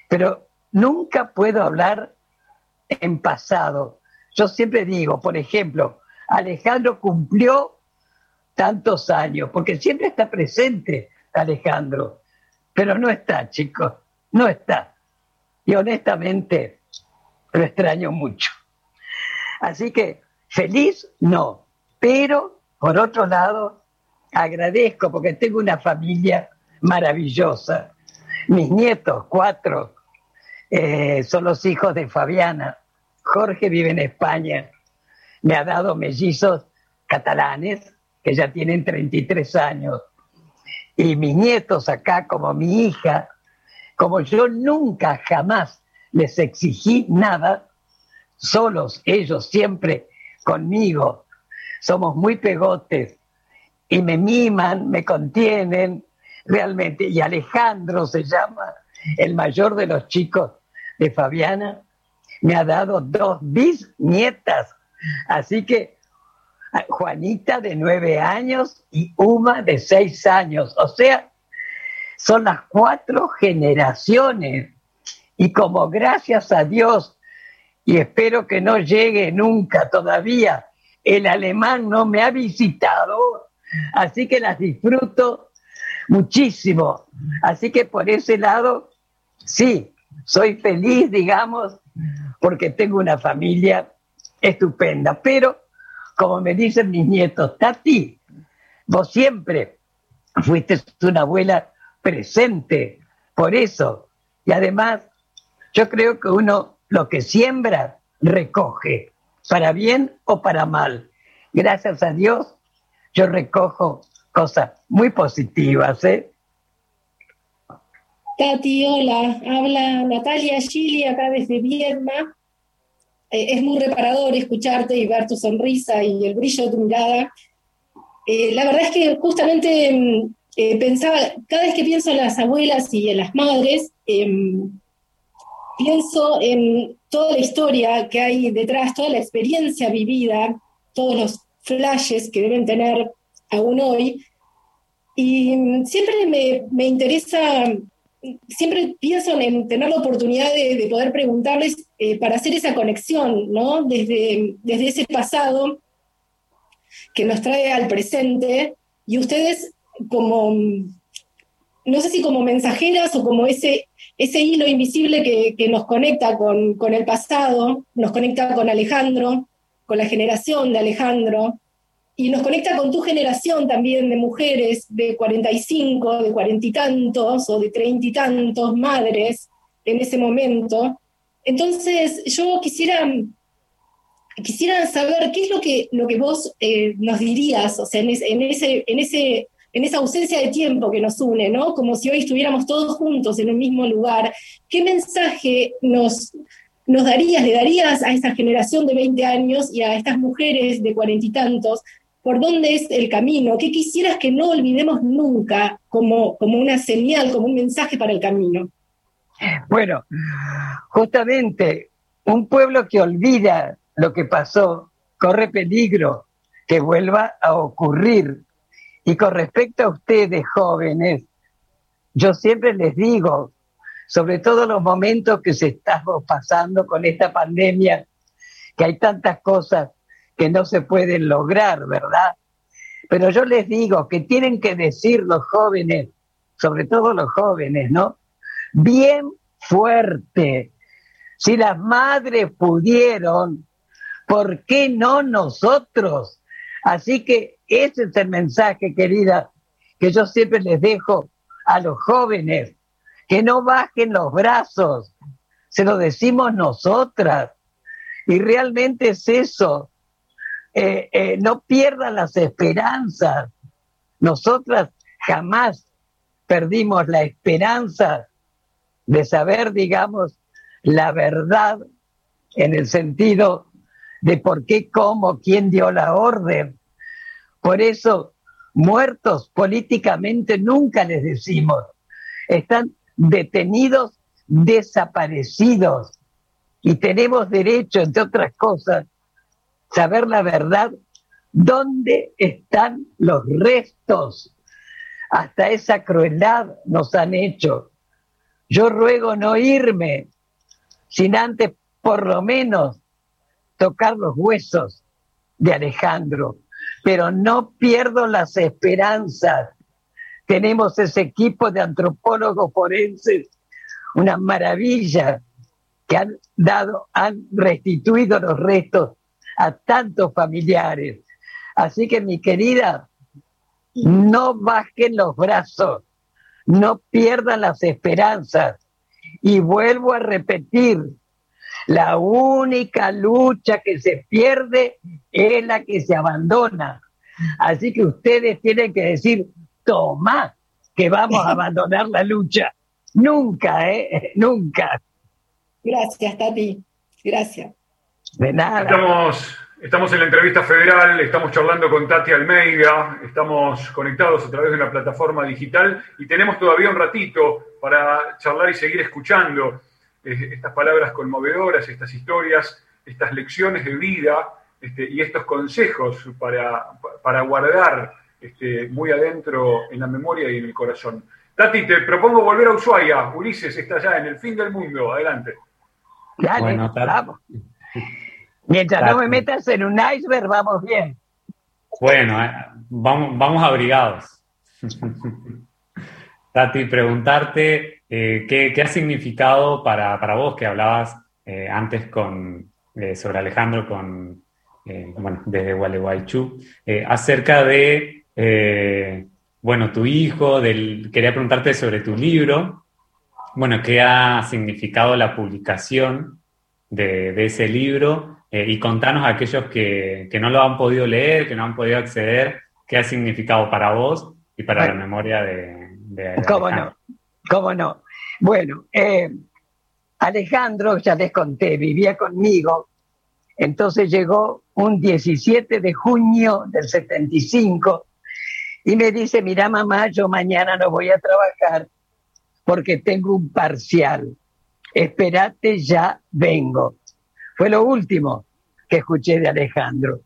Pero nunca puedo hablar en pasado. Yo siempre digo, por ejemplo, Alejandro cumplió tantos años, porque siempre está presente Alejandro, pero no está, chicos, no está. Y honestamente lo extraño mucho. Así que feliz no, pero por otro lado, agradezco porque tengo una familia maravillosa. Mis nietos, cuatro, eh, son los hijos de Fabiana. Jorge vive en España. Me ha dado mellizos catalanes que ya tienen 33 años. Y mis nietos acá, como mi hija, como yo nunca jamás les exigí nada, solos ellos siempre conmigo, somos muy pegotes y me miman, me contienen realmente. Y Alejandro se llama, el mayor de los chicos de Fabiana, me ha dado dos bisnietas. Así que Juanita de nueve años y Uma de seis años. O sea, son las cuatro generaciones. Y como gracias a Dios, y espero que no llegue nunca todavía el alemán no me ha visitado, así que las disfruto muchísimo. Así que por ese lado, sí, soy feliz, digamos, porque tengo una familia estupenda. Pero, como me dicen mis nietos, Tati, vos siempre fuiste una abuela presente, por eso. Y además, yo creo que uno lo que siembra, recoge para bien o para mal. Gracias a Dios, yo recojo cosas muy positivas. ¿eh? Tati, hola, habla Natalia Gili acá desde Viedma. Eh, es muy reparador escucharte y ver tu sonrisa y el brillo de tu mirada. Eh, la verdad es que justamente mm, eh, pensaba, cada vez que pienso en las abuelas y en las madres, em, pienso en toda la historia que hay detrás, toda la experiencia vivida, todos los flashes que deben tener aún hoy. Y siempre me, interesa, siempre pienso en tener la oportunidad de, poder preguntarles eh, para hacer esa conexión, ¿no? Desde, desde ese pasado que nos trae al presente y ustedes como, no sé si como mensajeras o como ese ese hilo invisible que, nos conecta con, el pasado, nos conecta con Alejandro, con la generación de Alejandro, y nos conecta con tu generación también de mujeres de 45, de cuarenta y tantos o de treinta y tantos madres en ese momento. Entonces, yo quisiera, quisiera saber qué es lo que, lo que vos eh, nos dirías, o sea, en, en, ese, en ese en esa ausencia de tiempo que nos une, ¿no? Como si hoy estuviéramos todos juntos en un mismo lugar. ¿Qué mensaje nos, nos darías, le darías a esa generación de 20 años y a estas mujeres de cuarenta y tantos? ¿Por dónde es el camino? ¿Qué quisieras que no olvidemos nunca como, como una señal, como un mensaje para el camino? Bueno, justamente un pueblo que olvida lo que pasó corre peligro que vuelva a ocurrir y con respecto a ustedes jóvenes, yo siempre les digo, sobre todo los momentos que se estamos pasando con esta pandemia, que hay tantas cosas que no se pueden lograr, ¿verdad? Pero yo les digo que tienen que decir los jóvenes, sobre todo los jóvenes, ¿no? Bien fuerte. Si las madres pudieron, ¿por qué no nosotros? Así que ese es el mensaje, querida, que yo siempre les dejo a los jóvenes, que no bajen los brazos, se lo decimos nosotras. Y realmente es eso, eh, eh, no pierdan las esperanzas. Nosotras jamás perdimos la esperanza de saber, digamos, la verdad en el sentido de por qué, cómo, quién dio la orden. Por eso, muertos políticamente nunca les decimos. Están detenidos, desaparecidos. Y tenemos derecho, entre otras cosas, saber la verdad, dónde están los restos. Hasta esa crueldad nos han hecho. Yo ruego no irme sin antes por lo menos tocar los huesos de Alejandro, pero no pierdo las esperanzas. Tenemos ese equipo de antropólogos forenses, una maravilla, que han dado, han restituido los restos a tantos familiares. Así que mi querida, no bajen los brazos, no pierdan las esperanzas. Y vuelvo a repetir, la única lucha que se pierde es la que se abandona. Así que ustedes tienen que decir, toma, que vamos a abandonar la lucha. Nunca, ¿eh? Nunca. Gracias, Tati. Gracias. De nada. Estamos, estamos en la entrevista federal, estamos charlando con Tati Almeida, estamos conectados a través de una plataforma digital y tenemos todavía un ratito para charlar y seguir escuchando estas palabras conmovedoras, estas historias, estas lecciones de vida este, y estos consejos para, para guardar este, muy adentro en la memoria y en el corazón. Tati, te propongo volver a Ushuaia. Ulises está ya en el fin del mundo. Adelante. Dale, vamos. Mientras no me metas en un iceberg, vamos bien. Bueno, eh, vamos, vamos abrigados. Tati, preguntarte eh, ¿qué, ha significado para, para, vos que hablabas eh, antes con, sobre Alejandro con, bueno, desde Gualeguaychú, acerca de, bueno, tu hijo, del, quería preguntarte sobre tu libro, bueno, ¿qué ha significado la publicación de, de ese libro? Y contanos a aquellos que, que, no lo han podido leer, que no han podido acceder, qué ha significado para vos y para la memoria de, de ¿Cómo no? ¿Cómo no? Bueno, eh, Alejandro, ya les conté, vivía conmigo, entonces llegó un 17 de junio del 75 y me dice, mira mamá, yo mañana no voy a trabajar porque tengo un parcial. Espérate, ya vengo. Fue lo último que escuché de Alejandro.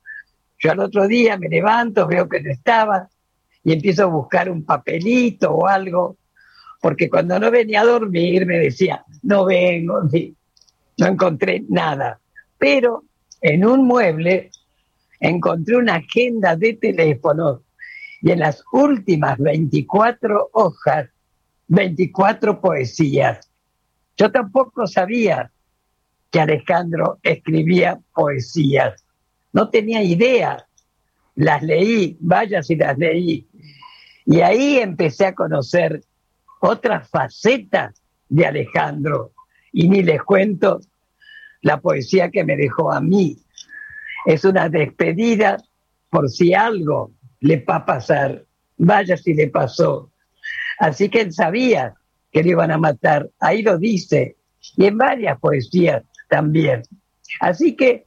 Yo al otro día me levanto, veo que no estaba y empiezo a buscar un papelito o algo porque cuando no venía a dormir me decía, no vengo, no encontré nada. Pero en un mueble encontré una agenda de teléfono y en las últimas 24 hojas, 24 poesías. Yo tampoco sabía que Alejandro escribía poesías. No tenía idea. Las leí, vaya si las leí. Y ahí empecé a conocer otras facetas de Alejandro. Y ni les cuento la poesía que me dejó a mí. Es una despedida por si algo le va a pasar. Vaya si le pasó. Así que él sabía que le iban a matar. Ahí lo dice. Y en varias poesías también. Así que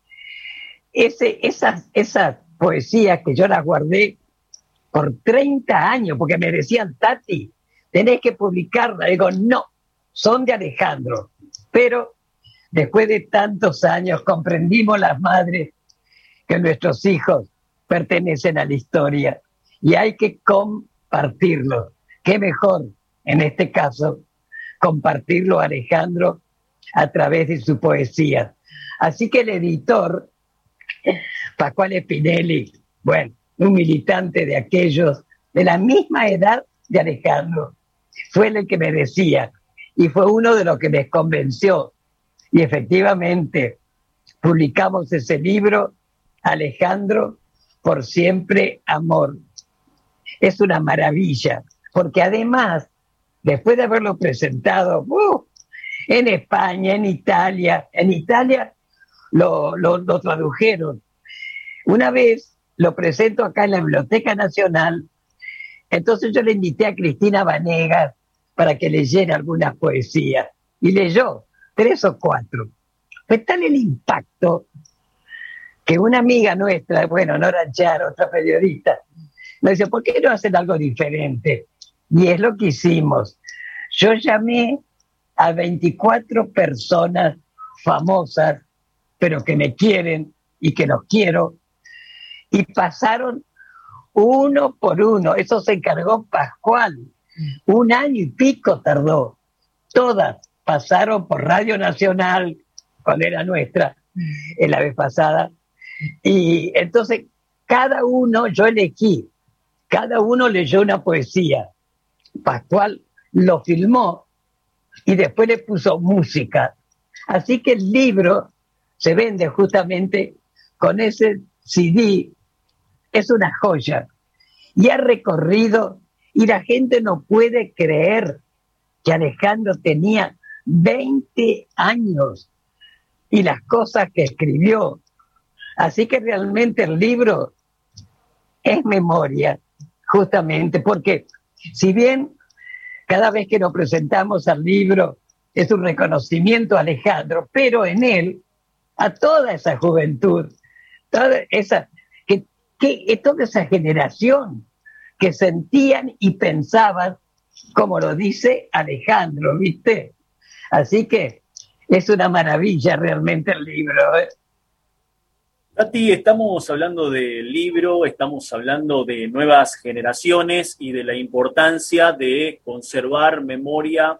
ese, esas, poesías que yo las guardé por 30 años, porque me decían, Tati, tenés que publicarla. Digo, no, son de Alejandro. Pero después de tantos años comprendimos las madres que nuestros hijos pertenecen a la historia y hay que compartirlo. Qué mejor en este caso, compartirlo Alejandro a través de su poesía. Así que el editor, Pascual Spinelli, bueno, un militante de aquellos de la misma edad de Alejandro, fue el que me decía, y fue uno de los que me convenció. Y efectivamente, publicamos ese libro, Alejandro, por siempre amor. Es una maravilla, porque además, después de haberlo presentado uh, en España, en Italia, en Italia lo, lo tradujeron. Una vez lo presento acá en la Biblioteca Nacional, entonces yo le invité a Cristina Vanegas para que leyera algunas poesías y leyó tres o cuatro. Fue tal el impacto que una amiga nuestra, bueno, Nora Char, otra periodista, me dice, ¿por qué no hacen algo diferente? Y es lo que hicimos. Yo llamé a 24 personas famosas, pero que me quieren y que los quiero, y pasaron uno por uno. Eso se encargó Pascual. Un año y pico tardó. Todas pasaron por Radio Nacional, cuando era nuestra, en la vez pasada. Y entonces cada uno, yo elegí, cada uno leyó una poesía. Pascual lo filmó y después le puso música. Así que el libro se vende justamente con ese CD es una joya. Y ha recorrido, y la gente no puede creer que Alejandro tenía 20 años y las cosas que escribió. Así que realmente el libro es memoria, justamente, porque si bien cada vez que nos presentamos al libro es un reconocimiento a Alejandro, pero en él, a toda esa juventud, toda esa que toda esa generación que sentían y pensaban, como lo dice Alejandro, ¿viste? Así que es una maravilla realmente el libro. ¿eh? Tati, estamos hablando del libro, estamos hablando de nuevas generaciones y de la importancia de conservar memoria,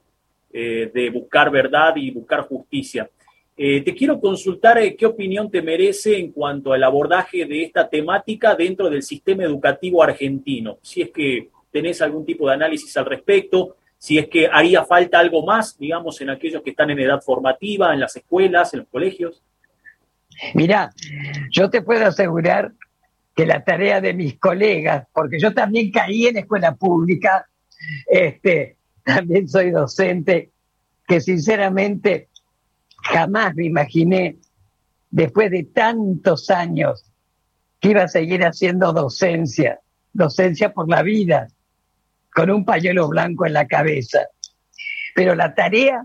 eh, de buscar verdad y buscar justicia. Eh, te quiero consultar eh, qué opinión te merece en cuanto al abordaje de esta temática dentro del sistema educativo argentino. Si es que tenés algún tipo de análisis al respecto, si es que haría falta algo más, digamos, en aquellos que están en edad formativa, en las escuelas, en los colegios. Mira, yo te puedo asegurar que la tarea de mis colegas, porque yo también caí en escuela pública, este, también soy docente, que sinceramente Jamás me imaginé, después de tantos años, que iba a seguir haciendo docencia, docencia por la vida, con un pañuelo blanco en la cabeza. Pero la tarea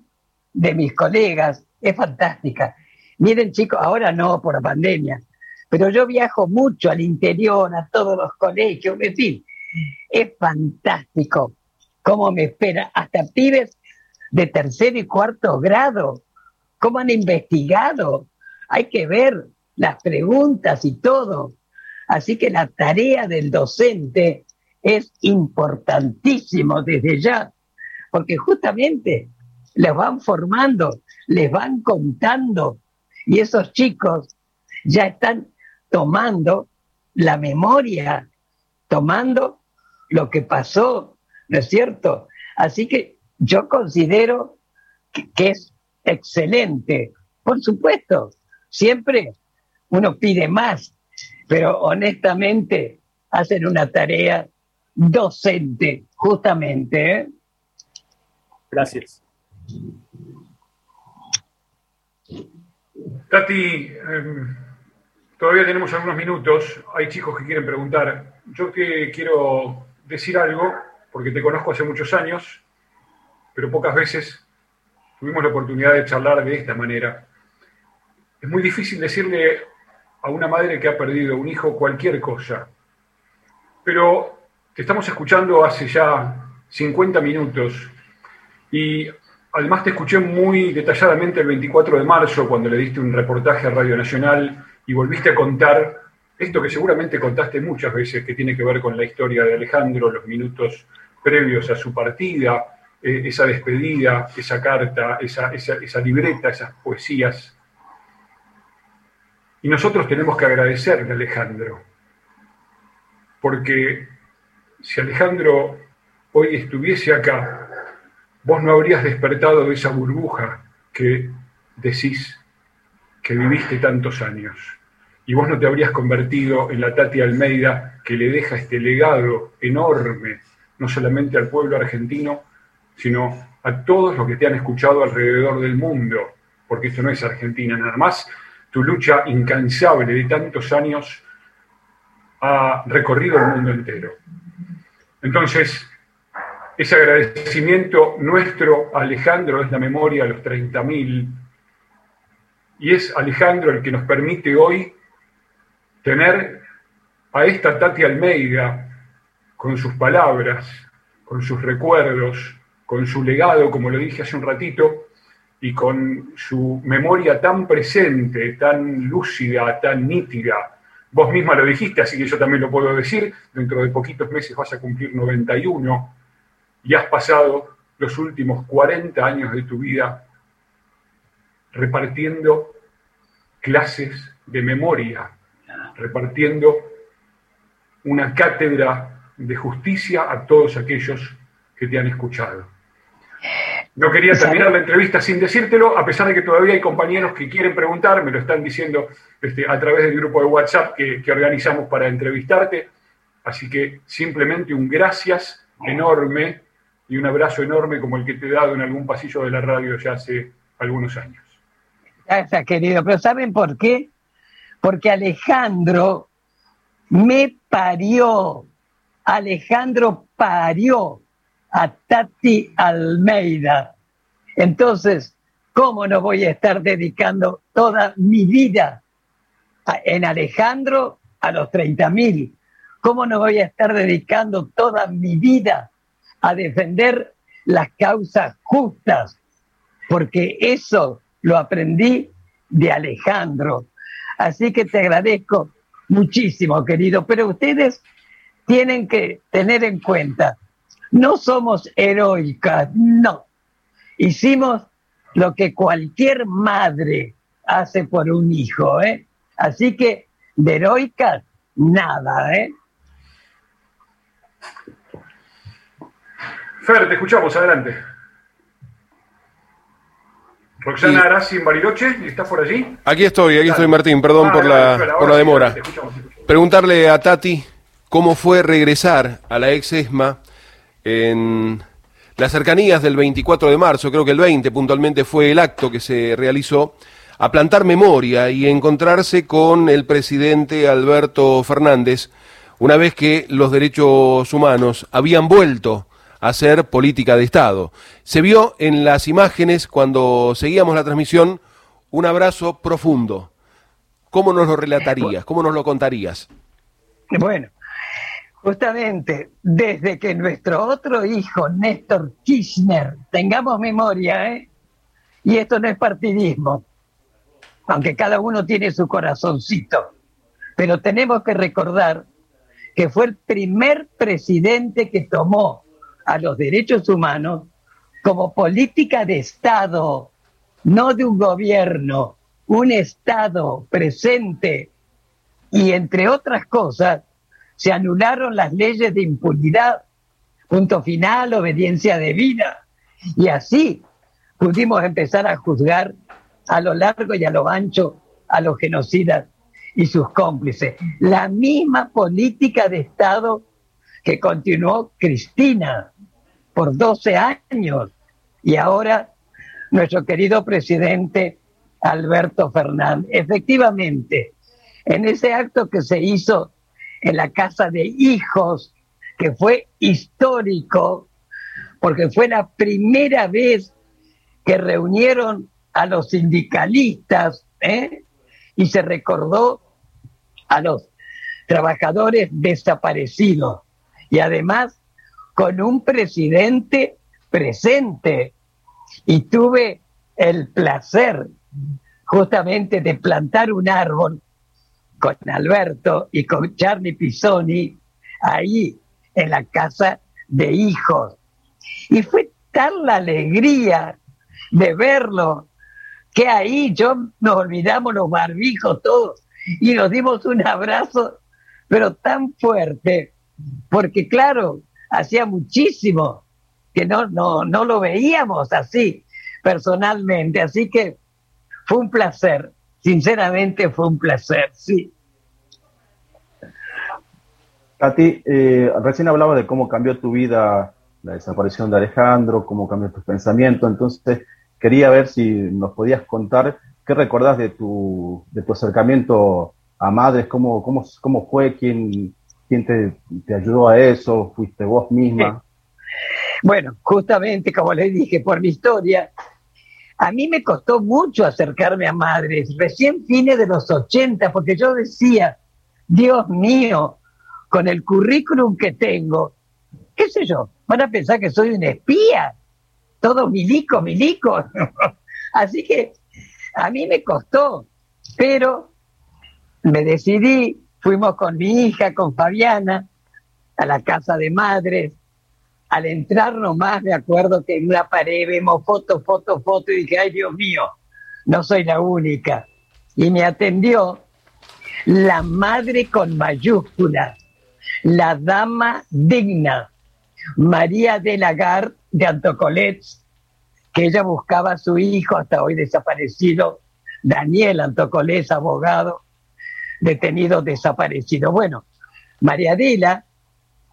de mis colegas es fantástica. Miren chicos, ahora no por la pandemia, pero yo viajo mucho al interior, a todos los colegios, es fantástico cómo me espera hasta pibes de tercer y cuarto grado cómo han investigado. Hay que ver las preguntas y todo. Así que la tarea del docente es importantísimo desde ya, porque justamente les van formando, les van contando y esos chicos ya están tomando la memoria, tomando lo que pasó, ¿no es cierto? Así que yo considero que, es excelente. Por supuesto, siempre uno pide más, pero honestamente hacen una tarea docente, justamente. ¿eh? Gracias. Tati, em, todavía tenemos algunos minutos. Hay chicos que quieren preguntar. Yo te quiero decir algo, porque te conozco hace muchos años, pero pocas veces tuvimos la oportunidad de charlar de esta manera. Es muy difícil decirle a una madre que ha perdido un hijo cualquier cosa, pero te estamos escuchando hace ya 50 minutos y además te escuché muy detalladamente el 24 de marzo cuando le diste un reportaje a Radio Nacional y volviste a contar esto que seguramente contaste muchas veces, que tiene que ver con la historia de Alejandro, los minutos previos a su partida, eh, esa despedida, esa carta, esa, esa libreta, esas poesías. Y nosotros tenemos que agradecerle a Alejandro, porque si Alejandro hoy estuviese acá, vos no habrías despertado de esa burbuja que decís que viviste tantos años. Y vos no te habrías convertido en la Tati Almeida que le deja este legado enorme, no solamente al pueblo argentino, sino a todos los que te han escuchado alrededor del mundo, porque esto no es Argentina nada más. Tu lucha incansable de tantos años ha recorrido el mundo entero. Entonces, ese agradecimiento nuestro a Alejandro es la memoria de los 30.000 y es Alejandro el que nos permite hoy tener a esta Tati Almeida con sus palabras, con sus recuerdos, con su legado, como lo dije hace un ratito, y con su memoria tan presente, tan lúcida, tan nítida. Vos misma lo dijiste, así que yo también lo puedo decir, dentro de poquitos meses vas a cumplir 91 y has pasado los últimos 40 años de tu vida repartiendo clases de memoria, repartiendo una cátedra de justicia a todos aquellos que te han escuchado. No quería terminar la entrevista sin decírtelo, a pesar de que todavía hay compañeros que quieren preguntar, me lo están diciendo este, a través del grupo de WhatsApp que, que organizamos para entrevistarte. Así que simplemente un gracias enorme y un abrazo enorme como el que te he dado en algún pasillo de la radio ya hace algunos años. Gracias, querido. Pero ¿saben por qué? Porque Alejandro me parió. Alejandro parió a Tati Almeida. Entonces, ¿cómo no voy a estar dedicando toda mi vida en Alejandro a los 30 mil? ¿Cómo no voy a estar dedicando toda mi vida a defender las causas justas? Porque eso lo aprendí de Alejandro. Así que te agradezco muchísimo, querido. Pero ustedes tienen que tener en cuenta, no somos heroicas, no. Hicimos lo que cualquier madre hace por un hijo, ¿eh? Así que de heroicas, nada, ¿eh? Fer, te escuchamos, adelante. Roxana Arasi en Bariloche, ¿estás por allí? Aquí estoy, aquí estoy Martín, perdón ah, por, la, por la demora. Preguntarle a Tati cómo fue regresar a la ex ESMA en las cercanías del 24 de marzo, creo que el 20 puntualmente fue el acto que se realizó, a plantar memoria y encontrarse con el presidente Alberto Fernández, una vez que los derechos humanos habían vuelto a ser política de Estado. Se vio en las imágenes cuando seguíamos la transmisión un abrazo profundo. ¿Cómo nos lo relatarías? ¿Cómo nos lo contarías? Bueno, justamente desde que nuestro otro hijo, Néstor Kirchner, tengamos memoria, ¿eh? y esto no es partidismo, aunque cada uno tiene su corazoncito, pero tenemos que recordar que fue el primer presidente que tomó a los derechos humanos como política de Estado, no de un gobierno, un Estado presente. Y entre otras cosas, se anularon las leyes de impunidad, punto final, obediencia de vida. Y así pudimos empezar a juzgar a lo largo y a lo ancho a los genocidas y sus cómplices. La misma política de Estado que continuó Cristina por 12 años y ahora nuestro querido presidente Alberto Fernández. Efectivamente, en ese acto que se hizo en la casa de hijos, que fue histórico, porque fue la primera vez que reunieron a los sindicalistas ¿eh? y se recordó a los trabajadores desaparecidos. Y además con un presidente presente. Y tuve el placer justamente de plantar un árbol con Alberto y con Charlie Pisoni ahí en la casa de hijos. Y fue tal la alegría de verlo, que ahí yo nos olvidamos los barbijos todos y nos dimos un abrazo, pero tan fuerte, porque claro, hacía muchísimo que no, no, no lo veíamos así personalmente, así que fue un placer, sinceramente fue un placer, sí. Tati, eh, recién hablaba de cómo cambió tu vida la desaparición de Alejandro, cómo cambió tus pensamientos, entonces quería ver si nos podías contar qué recordás de tu, de tu acercamiento a madres, cómo, cómo, cómo fue, quién, quién te, ayudó a eso, fuiste vos misma. Bueno, justamente como les dije, por mi historia, a mí me costó mucho acercarme a madres, recién fines de los 80, porque yo decía, Dios mío, con el currículum que tengo, qué sé yo, van a pensar que soy un espía, todo milico, milico. Así que a mí me costó, pero me decidí, fuimos con mi hija, con Fabiana, a la casa de madres, al entrar nomás me acuerdo que en una pared vemos foto, foto, foto y dije, ay Dios mío, no soy la única. Y me atendió la madre con mayúsculas, la dama digna, María de Lagarde de Antocolets, que ella buscaba a su hijo hasta hoy desaparecido, Daniel Antocolets, abogado, detenido desaparecido. Bueno, María Dila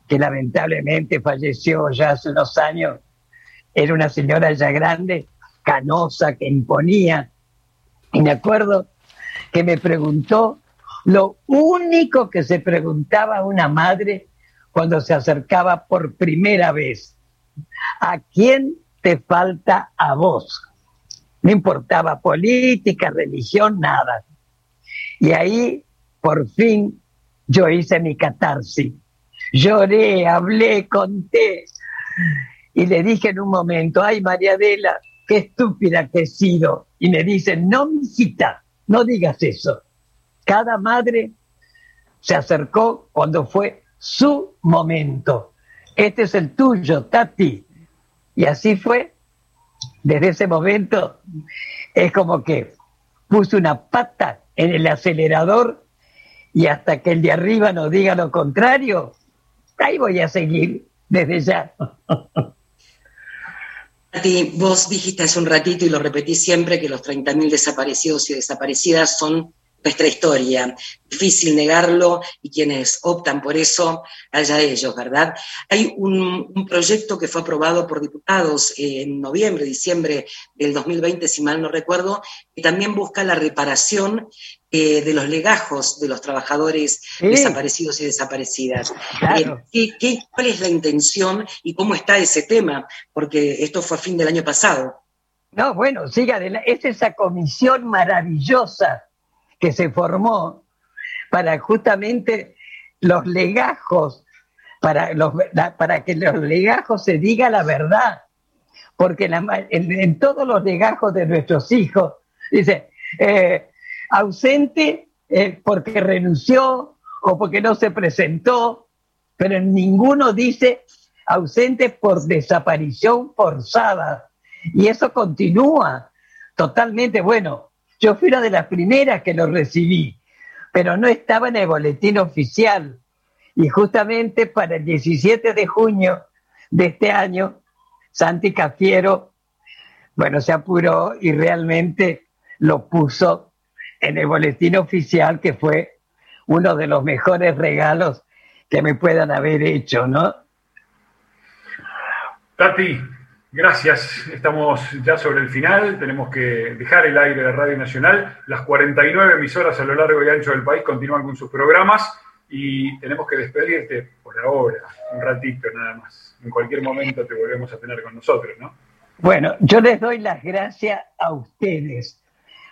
que lamentablemente falleció ya hace unos años, era una señora ya grande, canosa, que imponía. Y me acuerdo que me preguntó lo único que se preguntaba una madre cuando se acercaba por primera vez. ¿A quién te falta a vos? No importaba política, religión, nada. Y ahí, por fin, yo hice mi catarsis Lloré, hablé, conté. Y le dije en un momento, ay María Adela, qué estúpida que he sido. Y me dice, no, hijita, no digas eso. Cada madre se acercó cuando fue su momento. Este es el tuyo, Tati. Y así fue. Desde ese momento es como que puse una pata en el acelerador y hasta que el de arriba nos diga lo contrario, ahí voy a seguir desde ya. ti, vos dijiste hace un ratito y lo repetí siempre que los 30.000 desaparecidos y desaparecidas son nuestra historia. Difícil negarlo y quienes optan por eso, allá ellos, ¿verdad? Hay un, un proyecto que fue aprobado por diputados en noviembre, diciembre del 2020, si mal no recuerdo, que también busca la reparación eh, de los legajos de los trabajadores desaparecidos y desaparecidas. Eh, ¿qué, cuál es la intención y cómo está ese tema? Porque esto fue a fin del año pasado. No, bueno, siga, es esa comisión maravillosa que se formó para justamente los legajos, para, los, para que los legajos se diga la verdad, porque en, todos los legajos de nuestros hijos, dice, eh, ausente eh, porque renunció o porque no se presentó, pero ninguno dice ausente por desaparición forzada. Y eso continúa totalmente. Bueno, yo fui una de las primeras que lo recibí, pero no estaba en el boletín oficial. Y justamente para el 17 de junio de este año, Santi Cafiero, bueno, se apuró y realmente lo puso en el boletín oficial, que fue uno de los mejores regalos que me puedan haber hecho, ¿no? Tati, gracias. Estamos ya sobre el final. Tenemos que dejar el aire de Radio Nacional. Las 49 emisoras a lo largo y ancho del país continúan con sus programas y tenemos que despedirte por ahora, un ratito nada más. En cualquier momento te volvemos a tener con nosotros, ¿no? Bueno, yo les doy las gracias a ustedes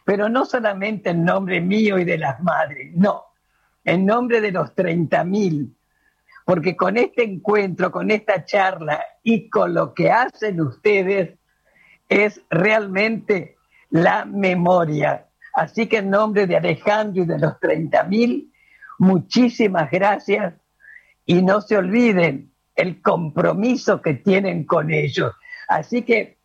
pero no solamente en nombre mío y de las madres, no, en nombre de los 30.000, porque con este encuentro, con esta charla y con lo que hacen ustedes es realmente la memoria. Así que en nombre de Alejandro y de los 30.000, muchísimas gracias. Y no se olviden el compromiso que tienen con ellos, Así que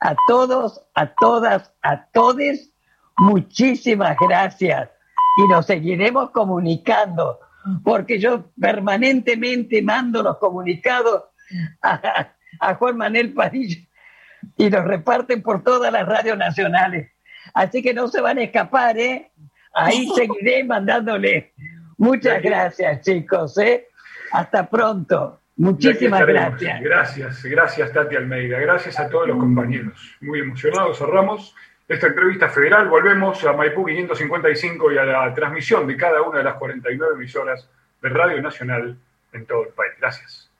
a todos, a todas, a todes, muchísimas gracias. Y nos seguiremos comunicando, porque yo permanentemente mando los comunicados a, Juan Manuel Padilla y los reparten por todas las radios nacionales. Así que no se van a escapar, ¿eh? Ahí seguiré mandándole. Muchas gracias, chicos, ¿eh? Hasta pronto. Muchísimas gracias. Gracias, gracias Tati Almeida. Gracias a todos los compañeros. Muy emocionados, cerramos esta entrevista federal. Volvemos a Maipú 555 y a la transmisión de cada una de las 49 emisoras de Radio Nacional en todo el país. Gracias.